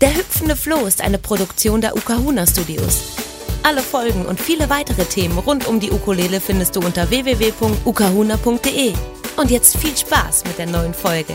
Der hüpfende Floh ist eine Produktion der Ukahuna Studios. Alle Folgen und viele weitere Themen rund um die Ukulele findest du unter www.ukahuna.de. Und jetzt viel Spaß mit der neuen Folge.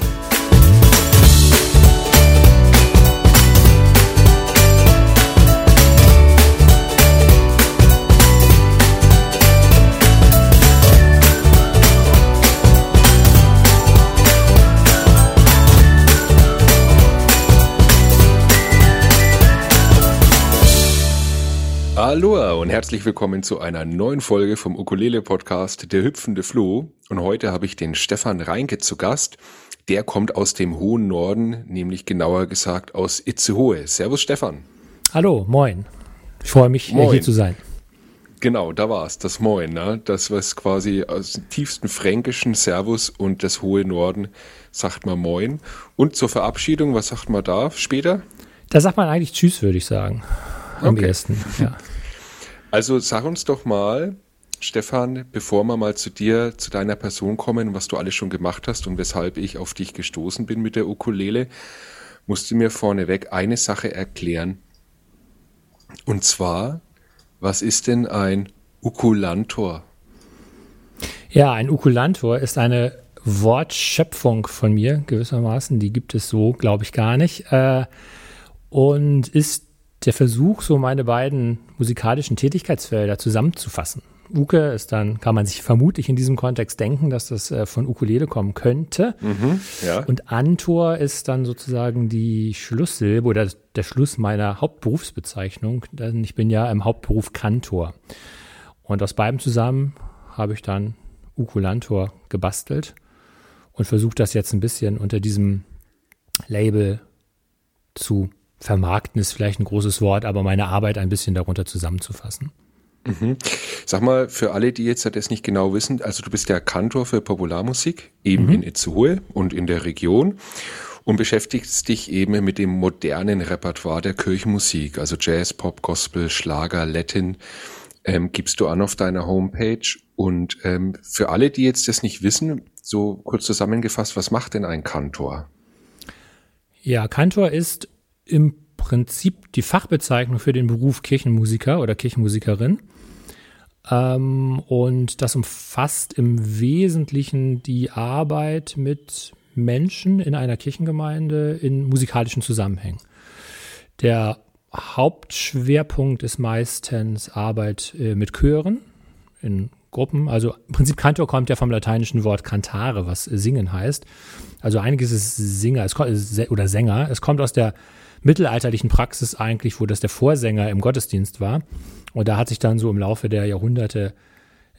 Aloha und herzlich willkommen zu einer neuen Folge vom Ukulele-Podcast Der hüpfende Floh. Und heute habe ich den Stefan Reinke zu Gast. Der kommt aus dem hohen Norden, nämlich genauer gesagt aus Itzehoe. Servus Stefan. Hallo, moin. Ich freue mich, moin. hier zu sein. Genau, da war es, das Moin, ne? Das, was quasi aus dem tiefsten Fränkischen Servus und das hohe Norden sagt man Moin. Und zur Verabschiedung, was sagt man da später? Da sagt man eigentlich Tschüss, würde ich sagen. Am okay. ersten, ja. Also sag uns doch mal, Stefan, bevor wir mal zu dir, zu deiner Person kommen, was du alles schon gemacht hast und weshalb ich auf dich gestoßen bin mit der Ukulele, musst du mir vorneweg eine Sache erklären. Und zwar, was ist denn ein Ukulantor? Ja, ein Ukulantor ist eine Wortschöpfung von mir gewissermaßen. Die gibt es so, glaube ich, gar nicht. Äh, und ist der Versuch, so meine beiden musikalischen Tätigkeitsfelder zusammenzufassen. Uke ist dann, kann man sich vermutlich in diesem Kontext denken, dass das äh, von Ukulele kommen könnte. Mhm, ja. Und Antor ist dann sozusagen die Schlusssilbe oder der Schluss meiner Hauptberufsbezeichnung, denn ich bin ja im Hauptberuf Kantor. Und aus beiden zusammen habe ich dann Ukulantor gebastelt und versucht das jetzt ein bisschen unter diesem Label zu vermarkten ist vielleicht ein großes Wort, aber meine Arbeit ein bisschen darunter zusammenzufassen. Mhm. Sag mal, für alle, die jetzt das nicht genau wissen, also du bist ja Kantor für Popularmusik, eben mhm. in Itzehoe und in der Region und beschäftigst dich eben mit dem modernen Repertoire der Kirchenmusik, also Jazz, Pop, Gospel, Schlager, Latin, ähm, gibst du an auf deiner Homepage. Und ähm, für alle, die jetzt das nicht wissen, so kurz zusammengefasst, was macht denn ein Kantor? Ja, Kantor ist im Prinzip die Fachbezeichnung für den Beruf Kirchenmusiker oder Kirchenmusikerin. Ähm, und das umfasst im Wesentlichen die Arbeit mit Menschen in einer Kirchengemeinde in musikalischen Zusammenhängen. Der Hauptschwerpunkt ist meistens Arbeit äh, mit Chören in Gruppen. Also im Prinzip Kantor kommt ja vom lateinischen Wort cantare, was singen heißt. Also einiges ist Singer oder Sänger. Es kommt aus der mittelalterlichen Praxis eigentlich, wo das der Vorsänger im Gottesdienst war. Und da hat sich dann so im Laufe der Jahrhunderte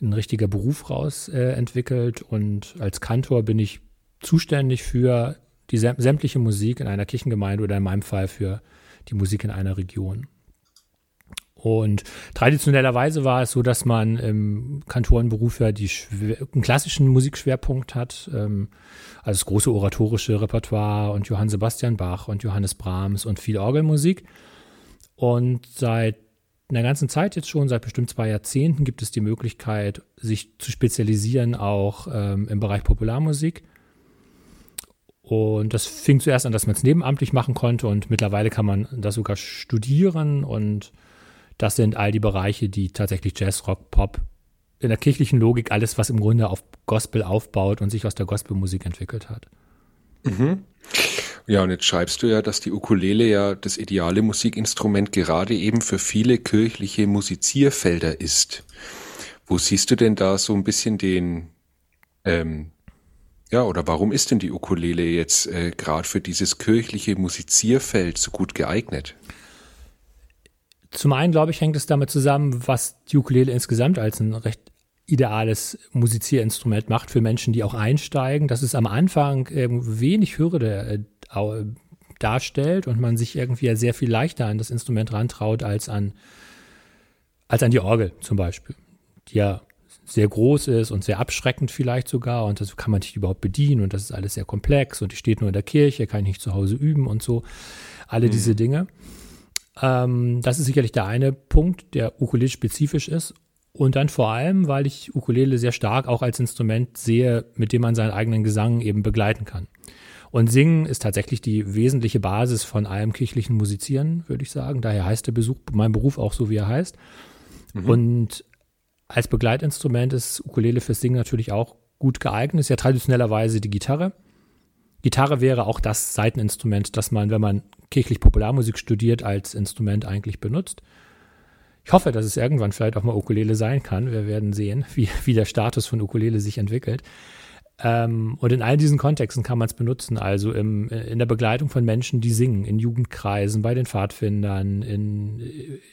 ein richtiger Beruf raus äh, entwickelt. Und als Kantor bin ich zuständig für die sämtliche Musik in einer Kirchengemeinde oder in meinem Fall für die Musik in einer Region. Und traditionellerweise war es so, dass man im Kantorenberuf ja die, einen klassischen Musikschwerpunkt hat. Ähm, also das große oratorische Repertoire und Johann Sebastian Bach und Johannes Brahms und viel Orgelmusik. Und seit einer ganzen Zeit jetzt schon, seit bestimmt zwei Jahrzehnten, gibt es die Möglichkeit, sich zu spezialisieren auch ähm, im Bereich Popularmusik. Und das fing zuerst an, dass man es nebenamtlich machen konnte und mittlerweile kann man das sogar studieren und das sind all die Bereiche, die tatsächlich Jazz, Rock, Pop in der kirchlichen Logik alles, was im Grunde auf Gospel aufbaut und sich aus der Gospelmusik entwickelt hat. Mhm. Ja, und jetzt schreibst du ja, dass die Ukulele ja das ideale Musikinstrument gerade eben für viele kirchliche Musizierfelder ist. Wo siehst du denn da so ein bisschen den, ähm, ja, oder warum ist denn die Ukulele jetzt äh, gerade für dieses kirchliche Musizierfeld so gut geeignet? Zum einen, glaube ich, hängt es damit zusammen, was die Ukulele insgesamt als ein recht ideales Musizierinstrument macht für Menschen, die auch einsteigen, dass es am Anfang wenig Hürde äh, darstellt und man sich irgendwie sehr viel leichter an das Instrument rantraut als an, als an die Orgel zum Beispiel, die ja sehr groß ist und sehr abschreckend vielleicht sogar und das kann man nicht überhaupt bedienen und das ist alles sehr komplex und die steht nur in der Kirche, kann ich nicht zu Hause üben und so. Alle mhm. diese Dinge. Ähm, das ist sicherlich der eine Punkt, der Ukulele spezifisch ist. Und dann vor allem, weil ich Ukulele sehr stark auch als Instrument sehe, mit dem man seinen eigenen Gesang eben begleiten kann. Und Singen ist tatsächlich die wesentliche Basis von allem kirchlichen Musizieren, würde ich sagen. Daher heißt der Besuch, mein Beruf auch so, wie er heißt. Mhm. Und als Begleitinstrument ist Ukulele fürs Singen natürlich auch gut geeignet. Ist ja traditionellerweise die Gitarre. Gitarre wäre auch das Seiteninstrument, das man, wenn man kirchlich Popularmusik studiert, als Instrument eigentlich benutzt. Ich hoffe, dass es irgendwann vielleicht auch mal Ukulele sein kann. Wir werden sehen, wie, wie der Status von Ukulele sich entwickelt. Ähm, und in all diesen Kontexten kann man es benutzen, also im, in der Begleitung von Menschen, die singen, in Jugendkreisen, bei den Pfadfindern, in,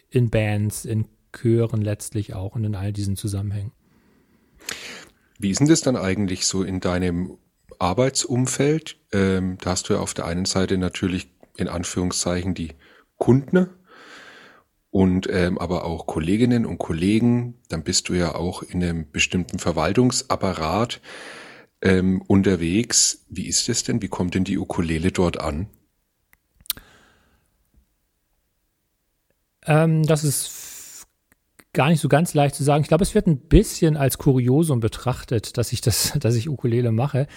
in Bands, in Chören letztlich auch und in all diesen Zusammenhängen. Wie ist denn das dann eigentlich so in deinem Arbeitsumfeld? Ähm, da hast du ja auf der einen Seite natürlich in Anführungszeichen die Kunden und ähm, aber auch Kolleginnen und Kollegen. Dann bist du ja auch in einem bestimmten Verwaltungsapparat ähm, unterwegs. Wie ist es denn? Wie kommt denn die Ukulele dort an? Ähm, das ist gar nicht so ganz leicht zu sagen. Ich glaube, es wird ein bisschen als Kuriosum betrachtet, dass ich das, dass ich Ukulele mache.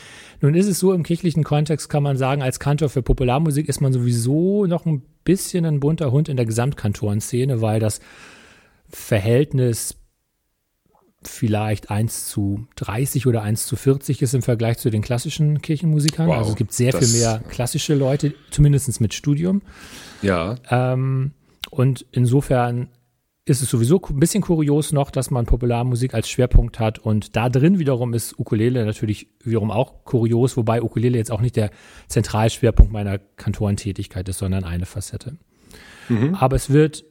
Nun ist es so, im kirchlichen Kontext kann man sagen, als Kantor für Popularmusik ist man sowieso noch ein bisschen ein bunter Hund in der Gesamtkantorenszene, weil das Verhältnis vielleicht 1 zu 30 oder 1 zu 40 ist im Vergleich zu den klassischen Kirchenmusikern. Wow, also es gibt sehr viel mehr klassische Leute, zumindest mit Studium. Ja. Ähm, und insofern ist es sowieso ein bisschen kurios noch, dass man Popularmusik als Schwerpunkt hat und da drin wiederum ist Ukulele natürlich wiederum auch kurios, wobei Ukulele jetzt auch nicht der Zentralschwerpunkt meiner Kantorentätigkeit ist, sondern eine Facette. Mhm. Aber es wird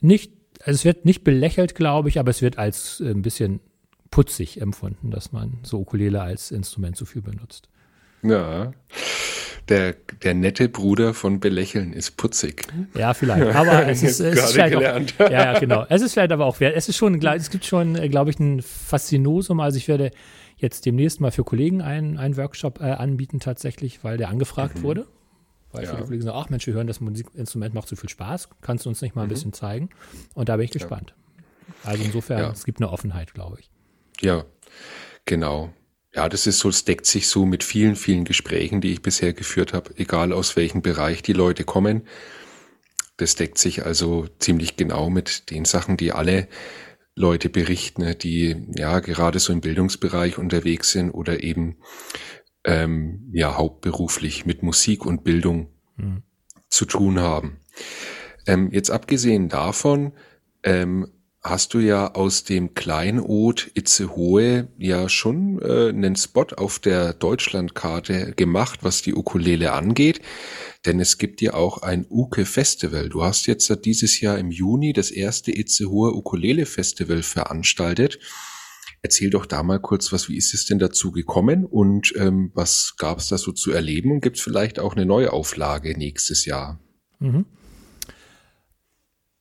nicht also es wird nicht belächelt, glaube ich, aber es wird als äh, ein bisschen putzig empfunden, dass man so Ukulele als Instrument so viel benutzt. Ja. Der, der nette Bruder von Belächeln ist putzig. Ja, vielleicht. Aber es ist, es ist vielleicht gelernt. auch, ja, ja, genau. Es ist vielleicht aber auch, es ist schon, es gibt schon, äh, glaube ich, ein Faszinosum. Also ich werde jetzt demnächst mal für Kollegen einen, einen Workshop äh, anbieten tatsächlich, weil der angefragt mhm. wurde. Weil ja. viele Kollegen sagen, ach Mensch, wir hören, das Musikinstrument macht so viel Spaß, kannst du uns nicht mal ein mhm. bisschen zeigen? Und da bin ich gespannt. Ja. Also insofern, es gibt eine Offenheit, glaube ich. Ja, genau. Ja, das ist so, es deckt sich so mit vielen, vielen Gesprächen, die ich bisher geführt habe, egal aus welchem Bereich die Leute kommen. Das deckt sich also ziemlich genau mit den Sachen, die alle Leute berichten, die ja gerade so im Bildungsbereich unterwegs sind oder eben ähm, ja hauptberuflich mit Musik und Bildung mhm. zu tun haben. Ähm, jetzt abgesehen davon ähm, hast du ja aus dem Kleinod Itzehoe ja schon äh, einen Spot auf der Deutschlandkarte gemacht, was die Ukulele angeht. Denn es gibt ja auch ein Uke Festival. Du hast jetzt dieses Jahr im Juni das erste Itzehoe Ukulele Festival veranstaltet. Erzähl doch da mal kurz was, wie ist es denn dazu gekommen und ähm, was gab es da so zu erleben und gibt es vielleicht auch eine Neuauflage nächstes Jahr? Mhm.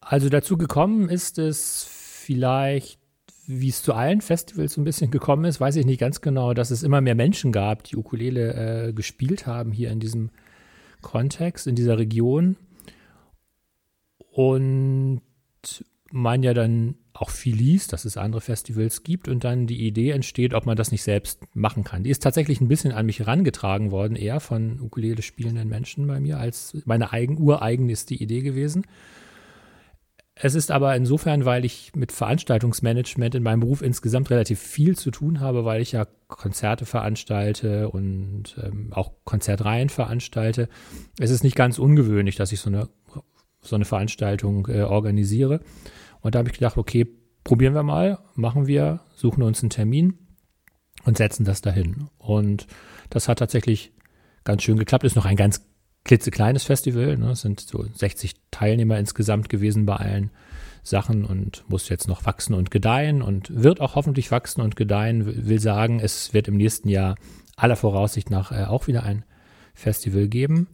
Also dazu gekommen ist es vielleicht, wie es zu allen Festivals so ein bisschen gekommen ist, weiß ich nicht ganz genau, dass es immer mehr Menschen gab, die Ukulele äh, gespielt haben hier in diesem Kontext, in dieser Region. Und man ja dann auch viel liest, dass es andere Festivals gibt und dann die Idee entsteht, ob man das nicht selbst machen kann. Die ist tatsächlich ein bisschen an mich herangetragen worden, eher von Ukulele spielenden Menschen bei mir, als meine eigen, ureigen ist die Idee gewesen. Es ist aber insofern, weil ich mit Veranstaltungsmanagement in meinem Beruf insgesamt relativ viel zu tun habe, weil ich ja Konzerte veranstalte und ähm, auch Konzertreihen veranstalte. Es ist nicht ganz ungewöhnlich, dass ich so eine, so eine Veranstaltung äh, organisiere. Und da habe ich gedacht, okay, probieren wir mal, machen wir, suchen uns einen Termin und setzen das dahin. Und das hat tatsächlich ganz schön geklappt. Ist noch ein ganz klitzekleines Festival. Ne? Es sind so 60 Teilnehmer insgesamt gewesen bei allen Sachen und muss jetzt noch wachsen und gedeihen und wird auch hoffentlich wachsen und gedeihen. Will sagen, es wird im nächsten Jahr aller Voraussicht nach äh, auch wieder ein Festival geben.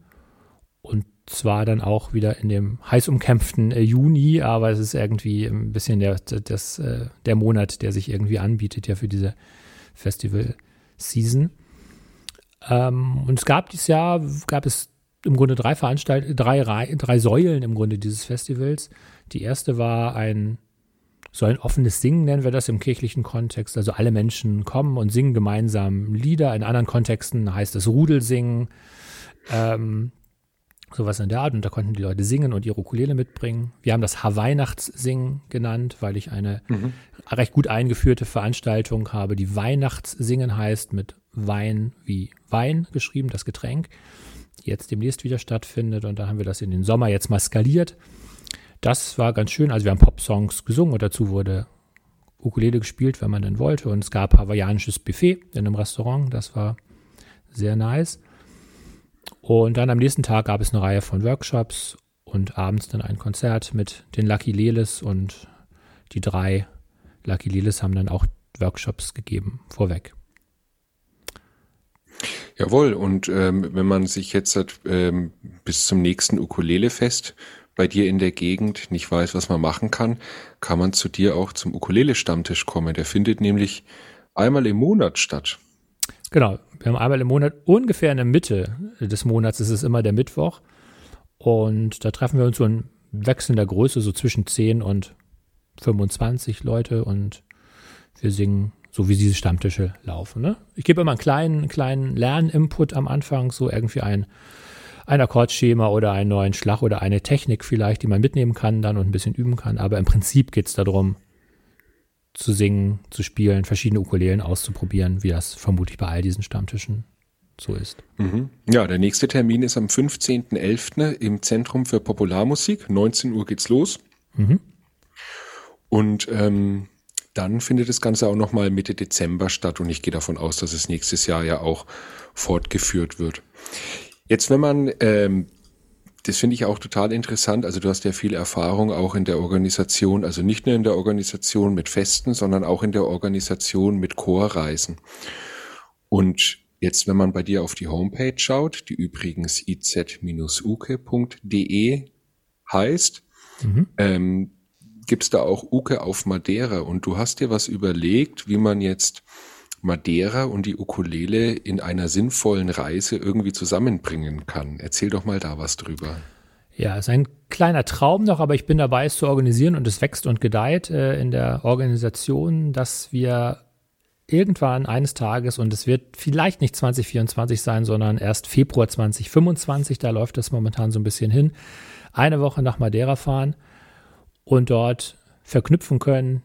Und zwar dann auch wieder in dem heiß umkämpften äh, Juni, aber es ist irgendwie ein bisschen der, das, äh, der Monat, der sich irgendwie anbietet ja für diese Festival-Season. Ähm, und es gab dieses Jahr, gab es im Grunde drei Veranstaltungen, drei, drei Säulen im Grunde dieses Festivals. Die erste war ein so ein offenes Singen nennen wir das im kirchlichen Kontext. Also alle Menschen kommen und singen gemeinsam Lieder. In anderen Kontexten heißt es Rudelsingen, ähm, sowas in der Art. Und da konnten die Leute singen und ihre Ukulele mitbringen. Wir haben das Weihnachtssingen genannt, weil ich eine mhm. recht gut eingeführte Veranstaltung habe, die Weihnachtssingen heißt, mit Wein wie Wein geschrieben, das Getränk, jetzt demnächst wieder stattfindet. Und da haben wir das in den Sommer jetzt mal skaliert das war ganz schön. Also wir haben Pop-Songs gesungen und dazu wurde Ukulele gespielt, wenn man denn wollte. Und es gab hawaiianisches Buffet in einem Restaurant. Das war sehr nice. Und dann am nächsten Tag gab es eine Reihe von Workshops und abends dann ein Konzert mit den Lucky Leles und die drei Lucky Leles haben dann auch Workshops gegeben vorweg. Jawohl, und ähm, wenn man sich jetzt ähm, bis zum nächsten Ukulele-Fest bei dir in der Gegend nicht weiß, was man machen kann, kann man zu dir auch zum Ukulele-Stammtisch kommen. Der findet nämlich einmal im Monat statt. Genau, wir haben einmal im Monat, ungefähr in der Mitte des Monats ist es immer der Mittwoch. Und da treffen wir uns so in wechselnder Größe, so zwischen 10 und 25 Leute und wir singen so wie diese Stammtische laufen. Ne? Ich gebe immer einen kleinen, kleinen Lerninput am Anfang, so irgendwie ein ein Akkordschema oder einen neuen Schlag oder eine Technik vielleicht, die man mitnehmen kann dann und ein bisschen üben kann. Aber im Prinzip geht es darum, zu singen, zu spielen, verschiedene Ukulelen auszuprobieren, wie das vermutlich bei all diesen Stammtischen so ist. Mhm. Ja, der nächste Termin ist am 15.11. im Zentrum für Popularmusik. 19 Uhr geht's los. Mhm. Und ähm, dann findet das Ganze auch nochmal Mitte Dezember statt und ich gehe davon aus, dass es nächstes Jahr ja auch fortgeführt wird. Jetzt, wenn man, ähm, das finde ich auch total interessant, also du hast ja viel Erfahrung auch in der Organisation, also nicht nur in der Organisation mit Festen, sondern auch in der Organisation mit Chorreisen. Und jetzt, wenn man bei dir auf die Homepage schaut, die übrigens iz-uke.de heißt, mhm. ähm, gibt da auch Uke auf Madeira und du hast dir was überlegt, wie man jetzt Madeira und die Ukulele in einer sinnvollen Reise irgendwie zusammenbringen kann. Erzähl doch mal da was drüber. Ja, ist ein kleiner Traum noch, aber ich bin dabei, es zu organisieren und es wächst und gedeiht äh, in der Organisation, dass wir irgendwann eines Tages, und es wird vielleicht nicht 2024 sein, sondern erst Februar 2025, da läuft das momentan so ein bisschen hin, eine Woche nach Madeira fahren und dort verknüpfen können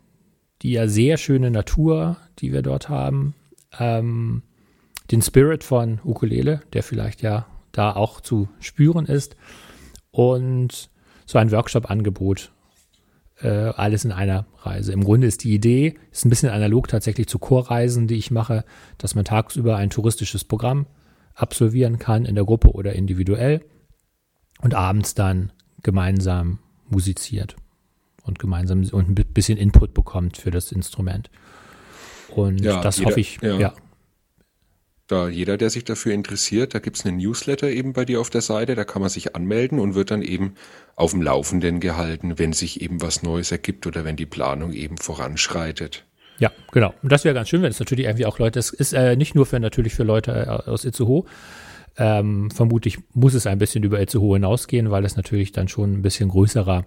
die ja sehr schöne Natur, die wir dort haben, ähm, den Spirit von Ukulele, der vielleicht ja da auch zu spüren ist. Und so ein Workshop-Angebot, äh, alles in einer Reise. Im Grunde ist die Idee, ist ein bisschen analog tatsächlich zu Chorreisen, die ich mache, dass man tagsüber ein touristisches Programm absolvieren kann, in der Gruppe oder individuell und abends dann gemeinsam musiziert und gemeinsam und ein bisschen Input bekommt für das Instrument. Und ja, das jeder, hoffe ich, ja. ja. Da jeder, der sich dafür interessiert, da gibt es einen Newsletter eben bei dir auf der Seite, da kann man sich anmelden und wird dann eben auf dem Laufenden gehalten, wenn sich eben was Neues ergibt oder wenn die Planung eben voranschreitet. Ja, genau. Und das wäre ganz schön, wenn es natürlich irgendwie auch Leute, es ist äh, nicht nur für natürlich für Leute äh, aus Itzehoe, ähm, vermutlich muss es ein bisschen über Itzehoe hinausgehen, weil es natürlich dann schon ein bisschen größerer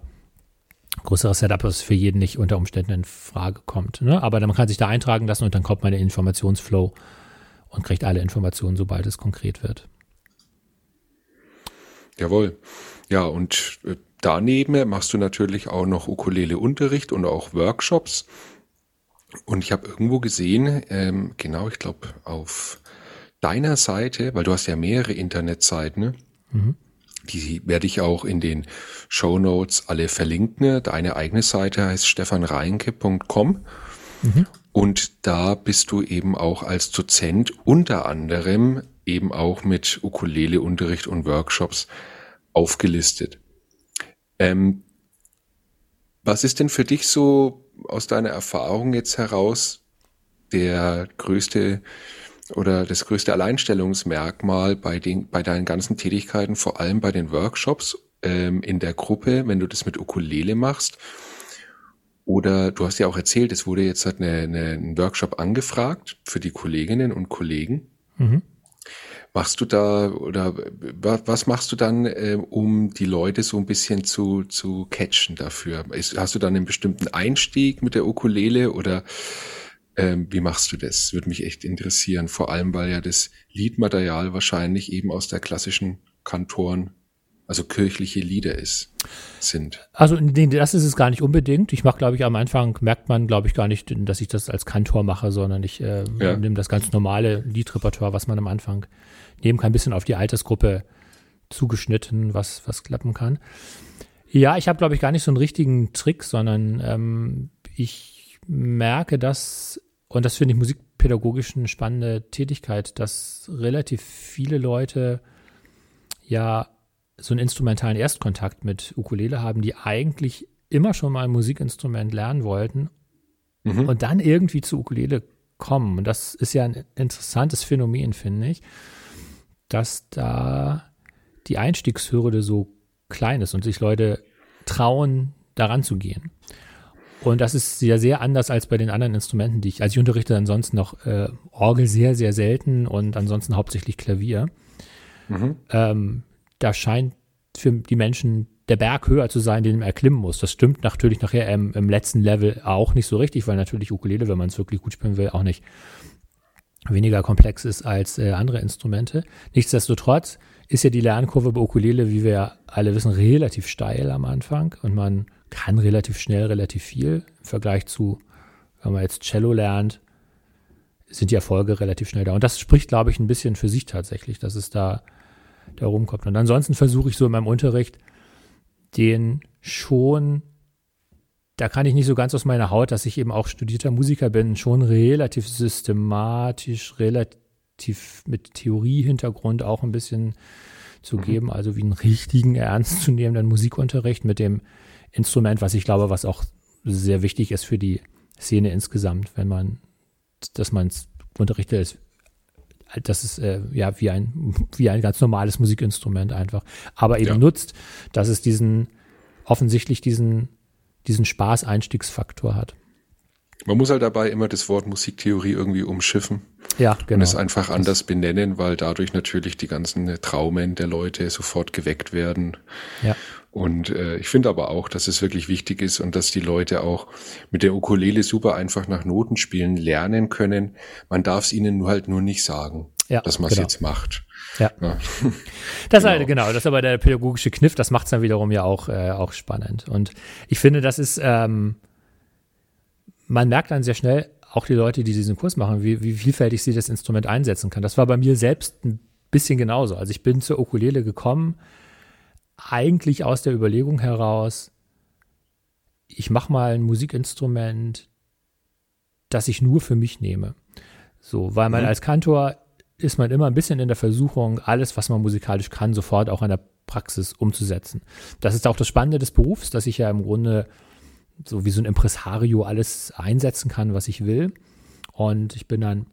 größeres Setup, das für jeden nicht unter Umständen in Frage kommt. Ne? Aber man kann sich da eintragen lassen und dann kommt man in den Informationsflow und kriegt alle Informationen, sobald es konkret wird. Jawohl. Ja, und äh, daneben machst du natürlich auch noch Ukulele-Unterricht und auch Workshops. Und ich habe irgendwo gesehen, ähm, genau, ich glaube, auf deiner Seite, weil du hast ja mehrere Internetseiten, ne? Mhm. Die werde ich auch in den Show Notes alle verlinken. Deine eigene Seite heißt stefanreinke.com. Mhm. Und da bist du eben auch als Dozent unter anderem eben auch mit Ukulele-Unterricht und Workshops aufgelistet. Ähm, was ist denn für dich so aus deiner Erfahrung jetzt heraus der größte oder das größte Alleinstellungsmerkmal bei, den, bei deinen ganzen Tätigkeiten, vor allem bei den Workshops ähm, in der Gruppe, wenn du das mit Ukulele machst? Oder du hast ja auch erzählt, es wurde jetzt halt eine, eine, ein Workshop angefragt für die Kolleginnen und Kollegen. Mhm. Machst du da oder was machst du dann, äh, um die Leute so ein bisschen zu, zu catchen dafür? Ist, hast du dann einen bestimmten Einstieg mit der Ukulele oder ähm, wie machst du das? Würde mich echt interessieren, vor allem weil ja das Liedmaterial wahrscheinlich eben aus der klassischen Kantoren also kirchliche Lieder ist, sind. Also nee, das ist es gar nicht unbedingt. Ich mache, glaube ich, am Anfang merkt man, glaube ich, gar nicht, dass ich das als Kantor mache, sondern ich äh, ja. nehme das ganz normale Liedrepertoire, was man am Anfang nehmen kann, ein bisschen auf die Altersgruppe zugeschnitten, was, was klappen kann. Ja, ich habe, glaube ich, gar nicht so einen richtigen Trick, sondern ähm, ich merke, dass, und das finde ich musikpädagogisch eine spannende Tätigkeit, dass relativ viele Leute ja so einen instrumentalen Erstkontakt mit Ukulele haben, die eigentlich immer schon mal ein Musikinstrument lernen wollten mhm. und dann irgendwie zu Ukulele kommen. Und das ist ja ein interessantes Phänomen, finde ich, dass da die Einstiegshürde so klein ist und sich Leute trauen, daran zu gehen. Und das ist ja sehr anders als bei den anderen Instrumenten, die ich, also ich unterrichte ansonsten noch äh, Orgel sehr, sehr selten und ansonsten hauptsächlich Klavier. Mhm. Ähm, da scheint für die Menschen der Berg höher zu sein, den man erklimmen muss. Das stimmt natürlich nachher im, im letzten Level auch nicht so richtig, weil natürlich Ukulele, wenn man es wirklich gut spielen will, auch nicht weniger komplex ist als äh, andere Instrumente. Nichtsdestotrotz ist ja die Lernkurve bei Ukulele, wie wir alle wissen, relativ steil am Anfang und man kann relativ schnell relativ viel im Vergleich zu, wenn man jetzt Cello lernt, sind die Erfolge relativ schnell da. Und das spricht, glaube ich, ein bisschen für sich tatsächlich, dass es da da rumkommt. Und ansonsten versuche ich so in meinem Unterricht, den schon, da kann ich nicht so ganz aus meiner Haut, dass ich eben auch studierter Musiker bin, schon relativ systematisch, relativ mit Theoriehintergrund auch ein bisschen zu mhm. geben, also wie einen richtigen, ernstzunehmenden Musikunterricht mit dem Instrument, was ich glaube, was auch sehr wichtig ist für die Szene insgesamt, wenn man, dass man es unterrichtet, ist das ist äh, ja wie ein, wie ein ganz normales Musikinstrument einfach. Aber eben ja. nutzt, dass es diesen, offensichtlich diesen, diesen Spaß-Einstiegsfaktor hat. Man muss halt dabei immer das Wort Musiktheorie irgendwie umschiffen. Ja, genau. Und es einfach anders benennen, weil dadurch natürlich die ganzen Traumen der Leute sofort geweckt werden. Ja. Und äh, ich finde aber auch, dass es wirklich wichtig ist und dass die Leute auch mit der Ukulele super einfach nach Noten spielen lernen können. Man darf es ihnen nur halt nur nicht sagen, ja, dass man es genau. jetzt macht. Ja. ja. Das genau. Halt, genau, das ist aber der pädagogische Kniff, das macht es dann wiederum ja auch, äh, auch spannend. Und ich finde, das ist, ähm, man merkt dann sehr schnell, auch die Leute, die diesen Kurs machen, wie, wie vielfältig sie das Instrument einsetzen kann. Das war bei mir selbst ein bisschen genauso. Also ich bin zur Ukulele gekommen, eigentlich aus der Überlegung heraus, ich mache mal ein Musikinstrument, das ich nur für mich nehme. So, weil man mhm. als Kantor ist man immer ein bisschen in der Versuchung, alles, was man musikalisch kann, sofort auch in der Praxis umzusetzen. Das ist auch das Spannende des Berufs, dass ich ja im Grunde so wie so ein Impresario alles einsetzen kann, was ich will. Und ich bin dann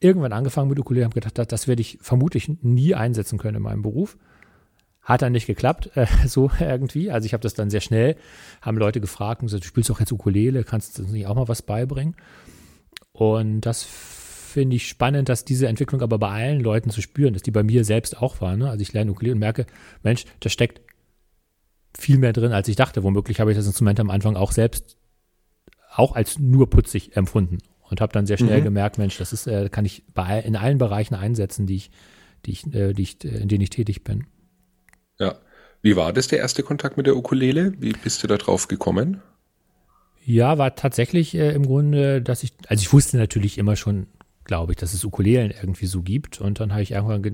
irgendwann angefangen mit Ukulele, habe gedacht, das, werde ich vermutlich nie einsetzen können in meinem Beruf. Hat dann nicht geklappt, äh, so irgendwie. Also ich habe das dann sehr schnell, haben Leute gefragt und gesagt, du spielst doch jetzt Ukulele, kannst du nicht auch mal was beibringen? Und das finde ich spannend, dass diese Entwicklung aber bei allen Leuten zu spüren ist, die bei mir selbst auch war. Ne? Also ich lerne Ukulele und merke, Mensch, da steckt viel mehr drin, als ich dachte. Womöglich habe ich das Instrument am Anfang auch selbst auch als nur putzig empfunden und habe dann sehr schnell mhm. gemerkt, Mensch, das ist, äh, kann ich bei, in allen Bereichen einsetzen, die ich, die ich, äh, die ich, in denen ich tätig bin. Ja. Wie war das der erste Kontakt mit der Ukulele? Wie bist du da drauf gekommen? Ja, war tatsächlich äh, im Grunde, dass ich, also ich wusste natürlich immer schon glaube ich, dass es Ukulelen irgendwie so gibt. Und dann habe ich irgendwann ge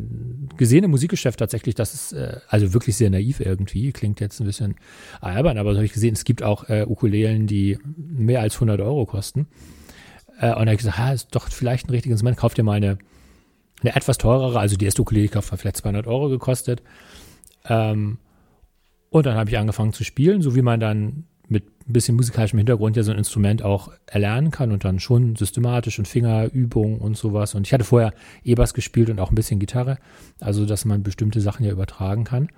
gesehen im Musikgeschäft tatsächlich, dass es, äh, also wirklich sehr naiv irgendwie, klingt jetzt ein bisschen albern, aber so habe ich gesehen, es gibt auch äh, Ukulelen, die mehr als 100 Euro kosten. Äh, und dann habe ich gesagt, ha, ist doch vielleicht ein richtiges Instrument, kauf dir mal eine, eine etwas teurere, also die erste Ukulele kauft vielleicht 200 Euro gekostet. Ähm, und dann habe ich angefangen zu spielen, so wie man dann ein bisschen musikalischem Hintergrund ja so ein Instrument auch erlernen kann und dann schon systematisch und Fingerübungen und sowas. Und ich hatte vorher E-Bass gespielt und auch ein bisschen Gitarre, also dass man bestimmte Sachen ja übertragen kann.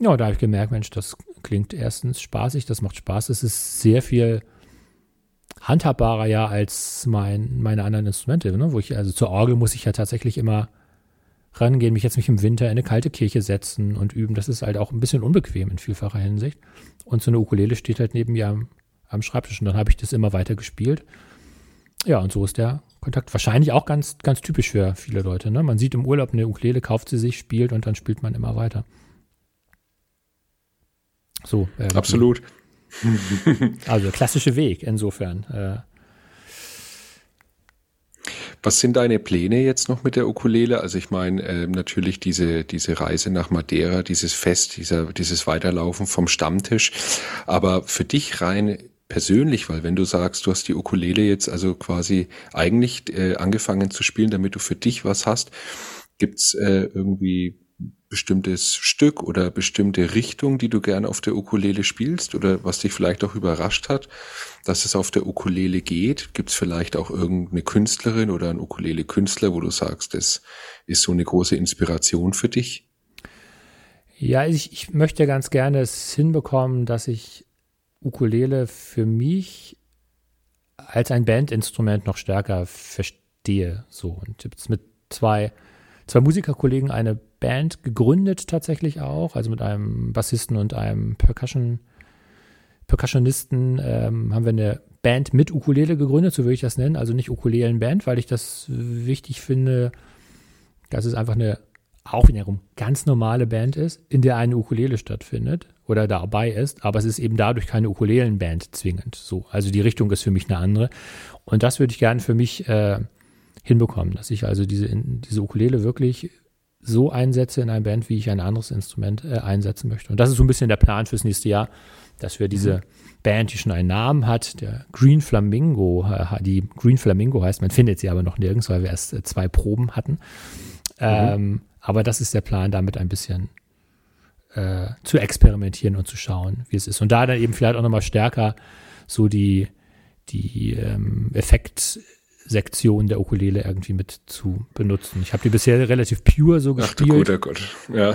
Ja, da habe ich gemerkt, Mensch, das klingt erstens spaßig, das macht Spaß. Es ist sehr viel handhabbarer ja als mein, meine anderen Instrumente, ne? wo ich, also zur Orgel muss ich ja tatsächlich immer rangehen, mich jetzt mich im Winter in eine kalte Kirche setzen und üben. Das ist halt auch ein bisschen unbequem in vielfacher Hinsicht. Und so eine Ukulele steht halt neben mir am, am Schreibtisch und dann habe ich das immer weiter gespielt. Ja, und so ist der Kontakt wahrscheinlich auch ganz, ganz typisch für viele Leute. Ne? Man sieht im Urlaub eine Ukulele, kauft sie sich, spielt und dann spielt man immer weiter. So. Äh, Absolut. also der klassische Weg insofern. Äh, was sind deine Pläne jetzt noch mit der Ukulele? Also ich meine, äh, natürlich diese, diese Reise nach Madeira, dieses Fest, dieser, dieses Weiterlaufen vom Stammtisch. Aber für dich rein persönlich, weil wenn du sagst, du hast die Ukulele jetzt also quasi eigentlich äh, angefangen zu spielen, damit du für dich was hast, gibt's äh, irgendwie bestimmtes Stück oder bestimmte Richtung, die du gerne auf der Ukulele spielst oder was dich vielleicht auch überrascht hat, dass es auf der Ukulele geht? Gibt es vielleicht auch irgendeine Künstlerin oder einen Ukulele-Künstler, wo du sagst, das ist so eine große Inspiration für dich? Ja, ich, ich möchte ganz gerne es hinbekommen, dass ich Ukulele für mich als ein Bandinstrument noch stärker verstehe. So und jetzt mit zwei zwei Musikerkollegen eine Band gegründet tatsächlich auch, also mit einem Bassisten und einem Percussion, Percussionisten ähm, haben wir eine Band mit Ukulele gegründet, so würde ich das nennen, also nicht Ukulelenband, weil ich das wichtig finde, dass es einfach eine auch wiederum ganz normale Band ist, in der eine Ukulele stattfindet oder dabei ist, aber es ist eben dadurch keine Ukulelenband zwingend. So, also die Richtung ist für mich eine andere und das würde ich gerne für mich äh, hinbekommen, dass ich also diese, diese Ukulele wirklich so einsetze in einer Band, wie ich ein anderes Instrument äh, einsetzen möchte. Und das ist so ein bisschen der Plan fürs nächste Jahr, dass wir diese mhm. Band, die schon einen Namen hat, der Green Flamingo, äh, die Green Flamingo heißt, man findet sie aber noch nirgends, weil wir erst äh, zwei Proben hatten. Mhm. Ähm, aber das ist der Plan, damit ein bisschen äh, zu experimentieren und zu schauen, wie es ist. Und da dann eben vielleicht auch nochmal stärker so die, die ähm, Effekt- Sektion der Ukulele irgendwie mit zu benutzen. Ich habe die bisher relativ pure so gespielt. Ach, guter Gott, ja.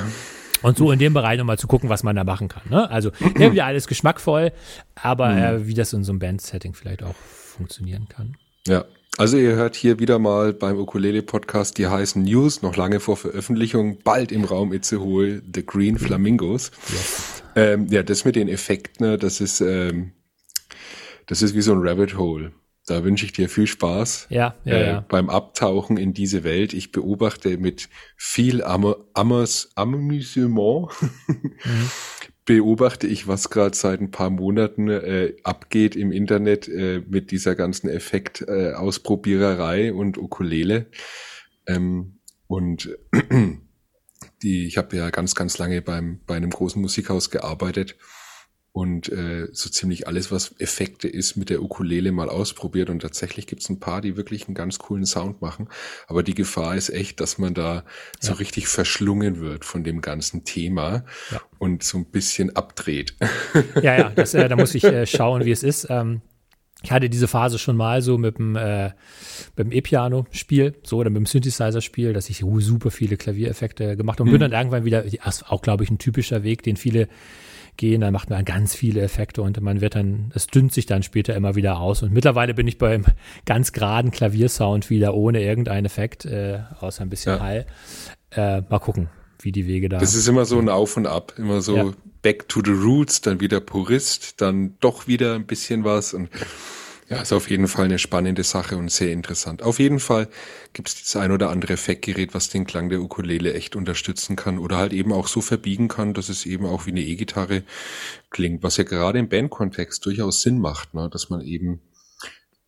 Und so in dem Bereich nochmal zu gucken, was man da machen kann. Ne? Also irgendwie alles geschmackvoll, aber mhm. äh, wie das in so einem Band-Setting vielleicht auch funktionieren kann. Ja, also ihr hört hier wieder mal beim Ukulele-Podcast die heißen News, noch lange vor Veröffentlichung, bald im Raum Itzehoe, The Green Flamingos. Yes. Ähm, ja, das mit den Effekten, ne, das ist, ähm, das ist wie so ein Rabbit Hole. Da wünsche ich dir viel Spaß ja, ja, äh, ja. beim Abtauchen in diese Welt. Ich beobachte mit viel Am Amers Amüsement, mhm. beobachte ich, was gerade seit ein paar Monaten äh, abgeht im Internet äh, mit dieser ganzen Effekt-Ausprobiererei äh, und Ukulele. Ähm, und die, ich habe ja ganz, ganz lange beim, bei einem großen Musikhaus gearbeitet und äh, so ziemlich alles, was Effekte ist, mit der Ukulele mal ausprobiert. Und tatsächlich gibt's ein paar, die wirklich einen ganz coolen Sound machen. Aber die Gefahr ist echt, dass man da ja. so richtig verschlungen wird von dem ganzen Thema ja. und so ein bisschen abdreht. Ja, ja, das, äh, da muss ich äh, schauen, wie es ist. Ähm, ich hatte diese Phase schon mal so mit dem, äh, mit dem E-Piano-Spiel, so oder mit dem Synthesizer-Spiel, dass ich super viele Klaviereffekte gemacht habe und mhm. bin dann irgendwann wieder, auch glaube ich ein typischer Weg, den viele gehen, dann macht man ganz viele Effekte und man wird dann, es dünnt sich dann später immer wieder aus. Und mittlerweile bin ich beim ganz geraden Klaviersound wieder ohne irgendeinen Effekt, äh, außer ein bisschen ja. Hall. Äh, mal gucken, wie die Wege da. Das ist immer so ein Auf und Ab, immer so ja. back to the roots, dann wieder Purist, dann doch wieder ein bisschen was und ja, ist auf jeden Fall eine spannende Sache und sehr interessant. Auf jeden Fall gibt es das ein oder andere Effektgerät, was den Klang der Ukulele echt unterstützen kann oder halt eben auch so verbiegen kann, dass es eben auch wie eine E-Gitarre klingt, was ja gerade im Bandkontext durchaus Sinn macht, ne? dass man eben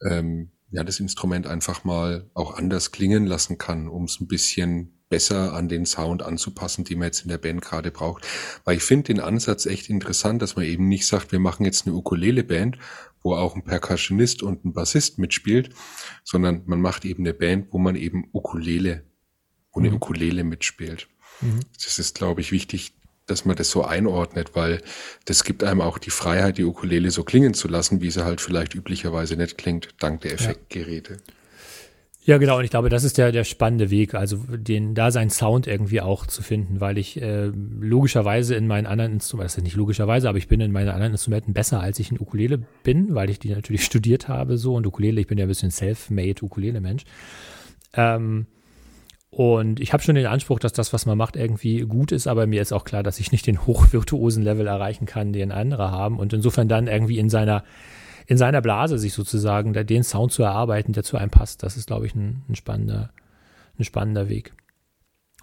ähm, ja das Instrument einfach mal auch anders klingen lassen kann, um es ein bisschen besser an den Sound anzupassen, den man jetzt in der Band gerade braucht. Weil ich finde den Ansatz echt interessant, dass man eben nicht sagt, wir machen jetzt eine Ukulele-Band, wo auch ein Percussionist und ein Bassist mitspielt, sondern man macht eben eine Band, wo man eben Ukulele, wo eine mhm. Ukulele mitspielt. Mhm. Das ist, glaube ich, wichtig, dass man das so einordnet, weil das gibt einem auch die Freiheit, die Ukulele so klingen zu lassen, wie sie halt vielleicht üblicherweise nicht klingt, dank der Effektgeräte. Ja. Ja, genau. Und ich glaube, das ist der, der spannende Weg, also den, da seinen Sound irgendwie auch zu finden, weil ich äh, logischerweise in meinen anderen Instrumenten, das ist nicht logischerweise, aber ich bin in meinen anderen Instrumenten besser, als ich in Ukulele bin, weil ich die natürlich studiert habe so und Ukulele, ich bin ja ein bisschen self-made Ukulele-Mensch. Ähm, Und ich habe schon den Anspruch, dass das, was man macht, irgendwie gut ist, aber mir ist auch klar, dass ich nicht den hochvirtuosen Level erreichen kann, den andere haben. Und insofern dann irgendwie in seiner, in seiner Blase sich sozusagen den Sound zu erarbeiten, der zu einem passt, das ist, glaube ich, ein, ein, spannender, ein spannender Weg.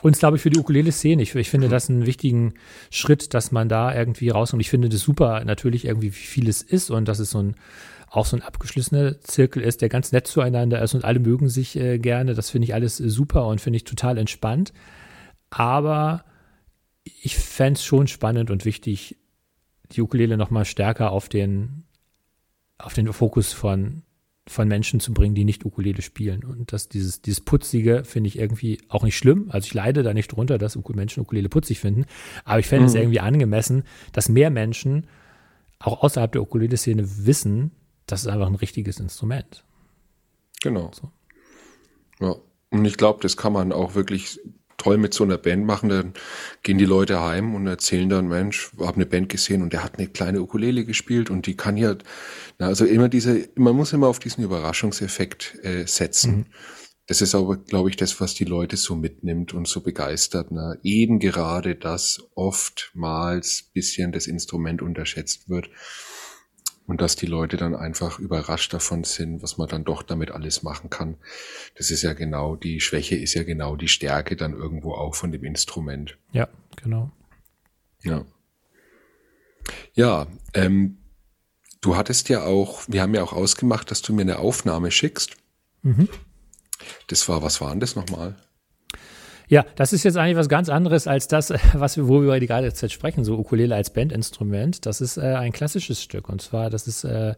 Und glaube ich, für die Ukulele-Szene. Ich, ich, finde das einen wichtigen Schritt, dass man da irgendwie rauskommt. Ich finde das super, natürlich irgendwie, wie viel es ist und dass es so ein, auch so ein abgeschlossener Zirkel ist, der ganz nett zueinander ist und alle mögen sich äh, gerne. Das finde ich alles super und finde ich total entspannt. Aber ich fände es schon spannend und wichtig, die Ukulele nochmal stärker auf den, auf den Fokus von, von Menschen zu bringen, die nicht Ukulele spielen. Und das, dieses, dieses Putzige finde ich irgendwie auch nicht schlimm. Also ich leide da nicht drunter, dass Menschen Ukulele putzig finden. Aber ich fände mhm. es irgendwie angemessen, dass mehr Menschen auch außerhalb der Ukulele-Szene wissen, das ist einfach ein richtiges Instrument. Genau. So. Ja. Und ich glaube, das kann man auch wirklich toll mit so einer Band machen. Dann gehen die Leute heim und erzählen dann, Mensch, habe eine Band gesehen und der hat eine kleine Ukulele gespielt und die kann ja, na, also immer diese, man muss immer auf diesen Überraschungseffekt äh, setzen. Mhm. Das ist aber, glaube ich, das, was die Leute so mitnimmt und so begeistert. Na, eben gerade, dass oftmals bisschen das Instrument unterschätzt wird. Und dass die Leute dann einfach überrascht davon sind, was man dann doch damit alles machen kann. Das ist ja genau, die Schwäche ist ja genau die Stärke dann irgendwo auch von dem Instrument. Ja, genau. Ja. Ja, ähm, du hattest ja auch, wir haben ja auch ausgemacht, dass du mir eine Aufnahme schickst. Mhm. Das war, was war denn das nochmal? Ja, das ist jetzt eigentlich was ganz anderes als das, was wir, wo wir die ganze Zeit sprechen, so Ukulele als Bandinstrument. Das ist äh, ein klassisches Stück und zwar, das ist äh,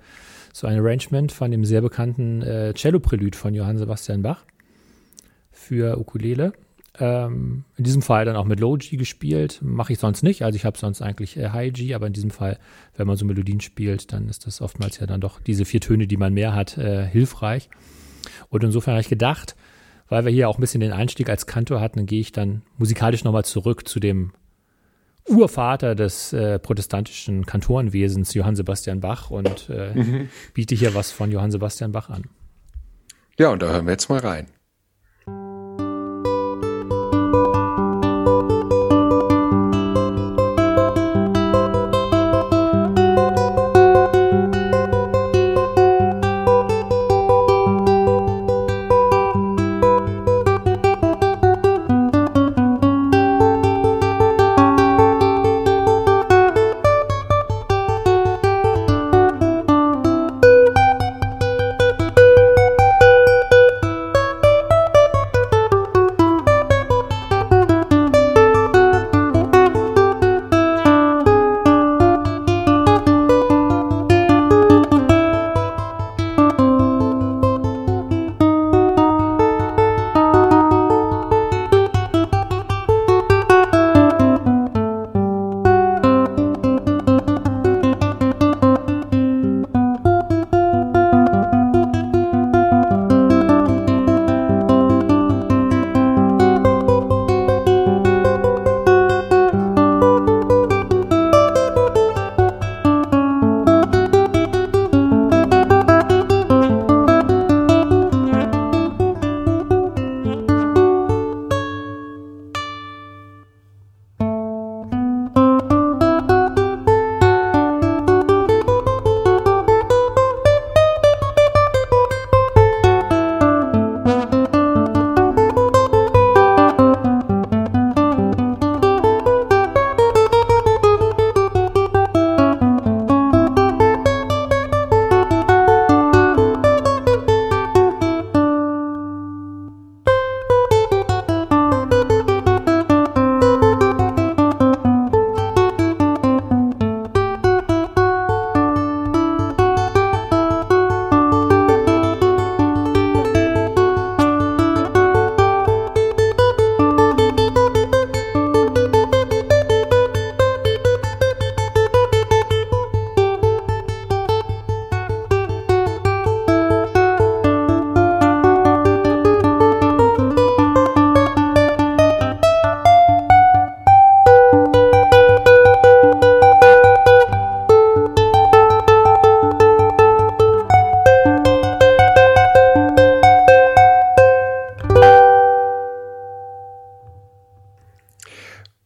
so ein Arrangement von dem sehr bekannten äh, Cello-Prälud von Johann Sebastian Bach für Ukulele. Ähm, in diesem Fall dann auch mit Low G gespielt, mache ich sonst nicht. Also ich habe sonst eigentlich äh, High G, aber in diesem Fall, wenn man so Melodien spielt, dann ist das oftmals ja dann doch diese vier Töne, die man mehr hat, äh, hilfreich. Und insofern habe ich gedacht, weil wir hier auch ein bisschen den Einstieg als Kantor hatten, gehe ich dann musikalisch nochmal zurück zu dem Urvater des äh, protestantischen Kantorenwesens, Johann Sebastian Bach, und äh, mhm. biete hier was von Johann Sebastian Bach an. Ja, und da hören wir jetzt mal rein.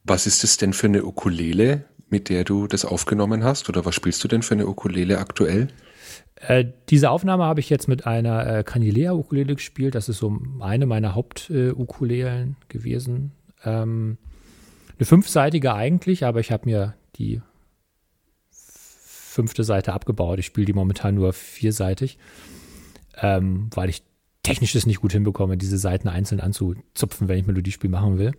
Was ist es denn für eine Ukulele, mit der du das aufgenommen hast? Oder was spielst du denn für eine Ukulele aktuell? Äh, diese Aufnahme habe ich jetzt mit einer äh, Canilea-Ukulele gespielt. Das ist so eine meiner Haupt-Ukulelen äh, gewesen. Ähm, eine fünfseitige eigentlich, aber ich habe mir die fünfte Seite abgebaut. Ich spiele die momentan nur vierseitig, ähm, weil ich technisch das nicht gut hinbekomme, diese Seiten einzeln anzuzupfen, wenn ich Melodiespiel machen will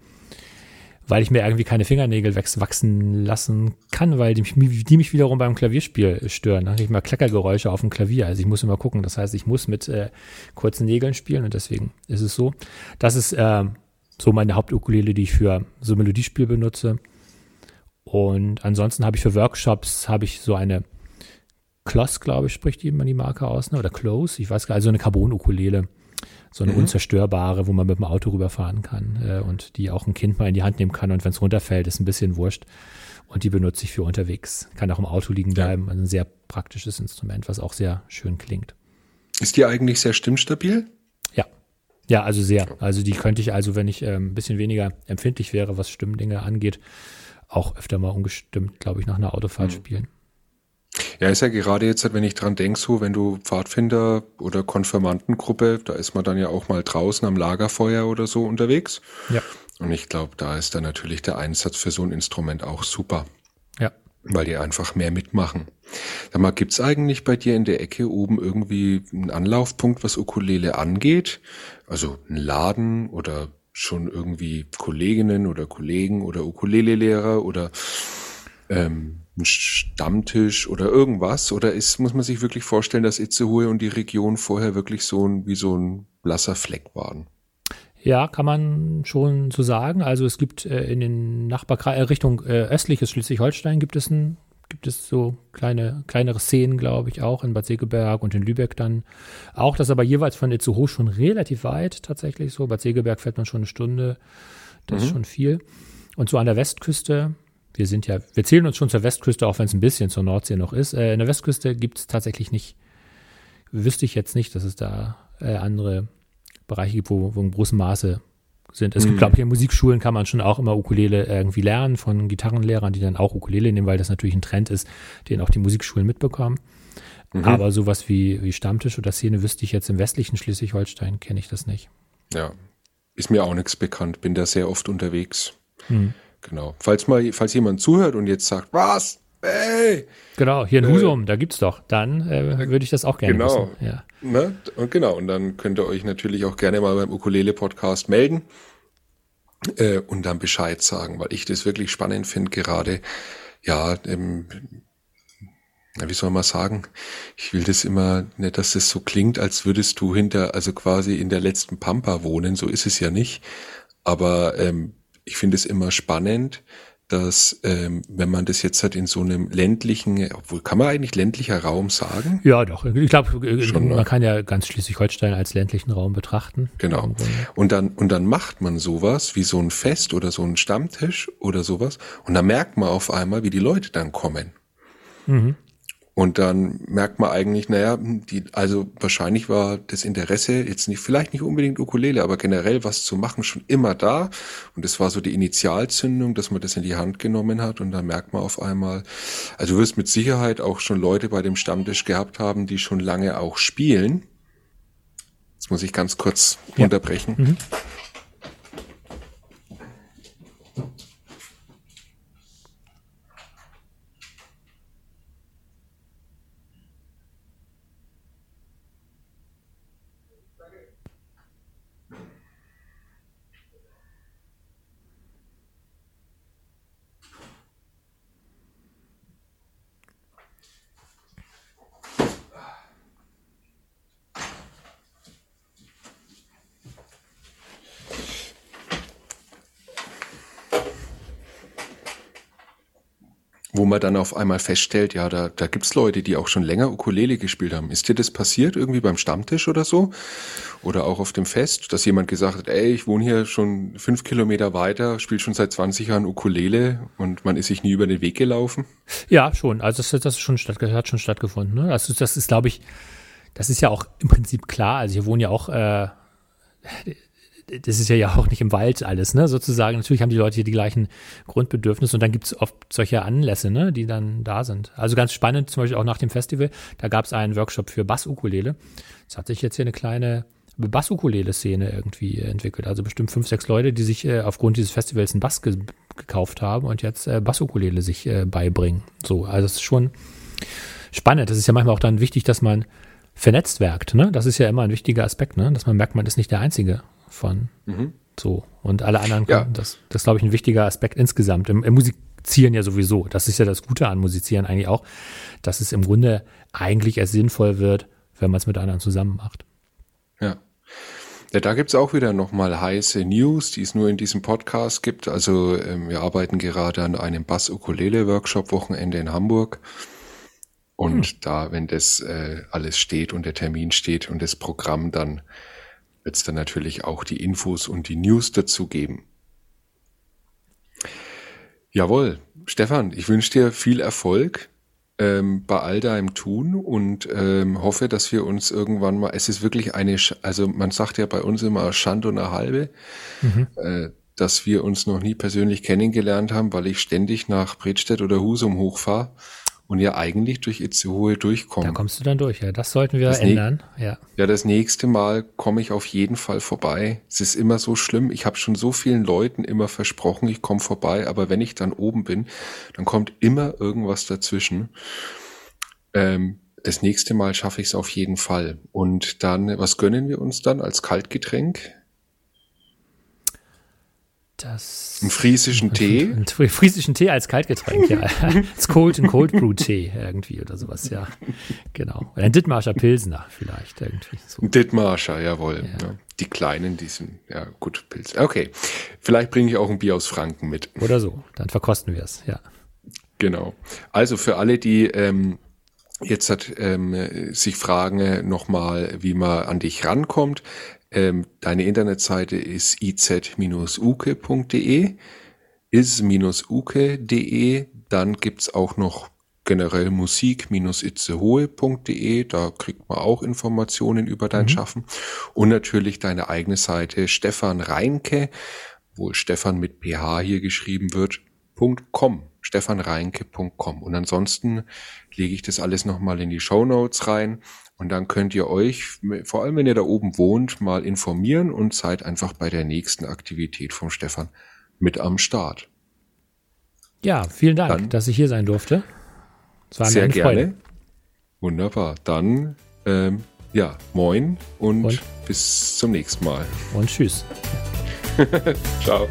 weil ich mir irgendwie keine Fingernägel wachsen lassen kann, weil die mich, die mich wiederum beim Klavierspiel stören. Da habe ich mal Kleckergeräusche auf dem Klavier. Also ich muss immer gucken. Das heißt, ich muss mit äh, kurzen Nägeln spielen und deswegen ist es so. Das ist äh, so meine Hauptukulele, die ich für so Melodiespiel benutze. Und ansonsten habe ich für Workshops habe ich so eine Kloss, glaube ich, spricht jemand die Marke aus, ne? oder Close, ich weiß gar nicht, also eine Carbon-Ukulele so eine mhm. unzerstörbare, wo man mit dem Auto rüberfahren kann äh, und die auch ein Kind mal in die Hand nehmen kann und wenn es runterfällt, ist ein bisschen wurscht. Und die benutze ich für unterwegs. Kann auch im Auto liegen bleiben. Also ein sehr praktisches Instrument, was auch sehr schön klingt. Ist die eigentlich sehr stimmstabil? Ja. Ja, also sehr. Also die könnte ich also, wenn ich äh, ein bisschen weniger empfindlich wäre, was Stimmdinge angeht, auch öfter mal ungestimmt, glaube ich, nach einer Autofahrt mhm. spielen. Ja, ist ja gerade jetzt, wenn ich dran denke, so, wenn du Pfadfinder oder Konfirmandengruppe, da ist man dann ja auch mal draußen am Lagerfeuer oder so unterwegs. Ja. Und ich glaube, da ist dann natürlich der Einsatz für so ein Instrument auch super. Ja. Weil die einfach mehr mitmachen. Sag mal, gibt's eigentlich bei dir in der Ecke oben irgendwie einen Anlaufpunkt, was Ukulele angeht? Also ein Laden oder schon irgendwie Kolleginnen oder Kollegen oder Ukulele-Lehrer oder ähm, ein Stammtisch oder irgendwas? Oder ist, muss man sich wirklich vorstellen, dass Itzehoe und die Region vorher wirklich so ein, wie so ein blasser Fleck waren? Ja, kann man schon so sagen. Also es gibt äh, in den Nachbarkreis äh, Richtung äh, östliches Schleswig-Holstein gibt es ein, gibt es so kleine, kleinere Szenen, glaube ich, auch in Bad Segeberg und in Lübeck dann auch. Das aber jeweils von Itzehoe schon relativ weit tatsächlich so. Bad Segeberg fährt man schon eine Stunde. Das mhm. ist schon viel. Und so an der Westküste wir sind ja, wir zählen uns schon zur Westküste, auch wenn es ein bisschen zur Nordsee noch ist. Äh, in der Westküste gibt es tatsächlich nicht, wüsste ich jetzt nicht, dass es da äh, andere Bereiche gibt, wo, wo in großem Maße sind. Es mhm. gibt, glaube ich, in Musikschulen kann man schon auch immer Ukulele irgendwie lernen von Gitarrenlehrern, die dann auch Ukulele nehmen, weil das natürlich ein Trend ist, den auch die Musikschulen mitbekommen. Mhm. Aber sowas wie, wie Stammtisch oder Szene wüsste ich jetzt im westlichen Schleswig-Holstein, kenne ich das nicht. Ja, ist mir auch nichts bekannt, bin da sehr oft unterwegs. Mhm. Genau. Falls mal, falls jemand zuhört und jetzt sagt, was? Hey! Genau, hier in äh, Husum, da gibt's doch. Dann äh, würde ich das auch gerne genau, wissen. Ja. Ne? Und genau, und dann könnt ihr euch natürlich auch gerne mal beim Ukulele-Podcast melden äh, und dann Bescheid sagen, weil ich das wirklich spannend finde, gerade, ja, ähm, wie soll man sagen, ich will das immer nicht, dass das so klingt, als würdest du hinter, also quasi in der letzten Pampa wohnen, so ist es ja nicht. Aber ähm, ich finde es immer spannend, dass ähm, wenn man das jetzt hat in so einem ländlichen, obwohl kann man eigentlich ländlicher Raum sagen? Ja, doch. Ich glaube, äh, man ne? kann ja ganz Schleswig-Holstein als ländlichen Raum betrachten. Genau. Und dann und dann macht man sowas wie so ein Fest oder so ein Stammtisch oder sowas und dann merkt man auf einmal, wie die Leute dann kommen. Mhm. Und dann merkt man eigentlich, naja, die, also wahrscheinlich war das Interesse jetzt nicht, vielleicht nicht unbedingt Ukulele, aber generell was zu machen schon immer da. Und es war so die Initialzündung, dass man das in die Hand genommen hat. Und dann merkt man auf einmal, also du wirst mit Sicherheit auch schon Leute bei dem Stammtisch gehabt haben, die schon lange auch spielen. Jetzt muss ich ganz kurz ja. unterbrechen. Mhm. Man dann auf einmal feststellt, ja, da, da gibt's Leute, die auch schon länger Ukulele gespielt haben. Ist dir das passiert irgendwie beim Stammtisch oder so? Oder auch auf dem Fest, dass jemand gesagt hat, ey, ich wohne hier schon fünf Kilometer weiter, spiele schon seit 20 Jahren Ukulele und man ist sich nie über den Weg gelaufen? Ja, schon. Also das, das schon statt, hat schon stattgefunden. Ne? Also das ist, glaube ich, das ist ja auch im Prinzip klar. Also hier wohnen ja auch äh, das ist ja ja auch nicht im Wald alles, ne? Sozusagen. Natürlich haben die Leute hier die gleichen Grundbedürfnisse und dann gibt es oft solche Anlässe, ne, die dann da sind. Also ganz spannend, zum Beispiel auch nach dem Festival, da gab es einen Workshop für Bass-Ukulele. Es hat sich jetzt hier eine kleine Bass-Ukulele-Szene irgendwie entwickelt. Also bestimmt fünf, sechs Leute, die sich äh, aufgrund dieses Festivals einen Bass ge gekauft haben und jetzt äh, Bass-Ukulele sich äh, beibringen. So, also es ist schon spannend. Das ist ja manchmal auch dann wichtig, dass man vernetzt werkt. Ne? Das ist ja immer ein wichtiger Aspekt, ne? dass man merkt, man ist nicht der Einzige von mhm. so. Und alle anderen, ja. das, das ist, glaube ich, ein wichtiger Aspekt insgesamt. Im, Im Musizieren ja sowieso. Das ist ja das Gute an Musizieren eigentlich auch, dass es im Grunde eigentlich erst sinnvoll wird, wenn man es mit anderen zusammen macht. Ja. Ja, da gibt's auch wieder nochmal heiße News, die es nur in diesem Podcast gibt. Also ähm, wir arbeiten gerade an einem Bass-Ukulele-Workshop-Wochenende in Hamburg. Und hm. da, wenn das äh, alles steht und der Termin steht und das Programm, dann wird es dann natürlich auch die Infos und die News dazu geben. Jawohl, Stefan, ich wünsche dir viel Erfolg ähm, bei all deinem Tun und ähm, hoffe, dass wir uns irgendwann mal, es ist wirklich eine, also man sagt ja bei uns immer Schand und eine halbe, mhm. äh, dass wir uns noch nie persönlich kennengelernt haben, weil ich ständig nach Bredstedt oder Husum hochfahre und ja eigentlich durch Itzehoe durchkommen. Da kommst du dann durch, ja. Das sollten wir das ändern. Ja. ja, das nächste Mal komme ich auf jeden Fall vorbei. Es ist immer so schlimm. Ich habe schon so vielen Leuten immer versprochen, ich komme vorbei, aber wenn ich dann oben bin, dann kommt immer irgendwas dazwischen. Ähm, das nächste Mal schaffe ich es auf jeden Fall. Und dann, was gönnen wir uns dann als Kaltgetränk? Das einen friesischen Tee? Einen friesischen Tee als Kaltgetränk, ja. als Cold and Cold Brew Tee irgendwie oder sowas, ja. Genau. Oder ein Dittmarscher Pilsner vielleicht irgendwie. So. Ein Dittmarscher, jawohl. Ja. Ja. Die kleinen, die sind, ja gut, Pilz. Okay. Vielleicht bringe ich auch ein Bier aus Franken mit. Oder so. Dann verkosten wir es, ja. Genau. Also für alle, die ähm, jetzt hat, ähm, sich fragen nochmal, wie man an dich rankommt. Ähm, deine Internetseite ist iz-uke.de, is-uke.de. Dann gibt's auch noch generell musik-itzehoe.de. Da kriegt man auch Informationen über dein mhm. Schaffen. Und natürlich deine eigene Seite Stefan Reinke, wo Stefan mit ph hier geschrieben wird, .com, stefanreinke.com. Und ansonsten lege ich das alles nochmal in die Show Notes rein. Und dann könnt ihr euch, vor allem wenn ihr da oben wohnt, mal informieren und seid einfach bei der nächsten Aktivität vom Stefan mit am Start. Ja, vielen Dank, dann, dass ich hier sein durfte. Es war sehr eine gerne. Freude. Wunderbar. Dann, ähm, ja, moin und, und bis zum nächsten Mal. Und tschüss. Ciao.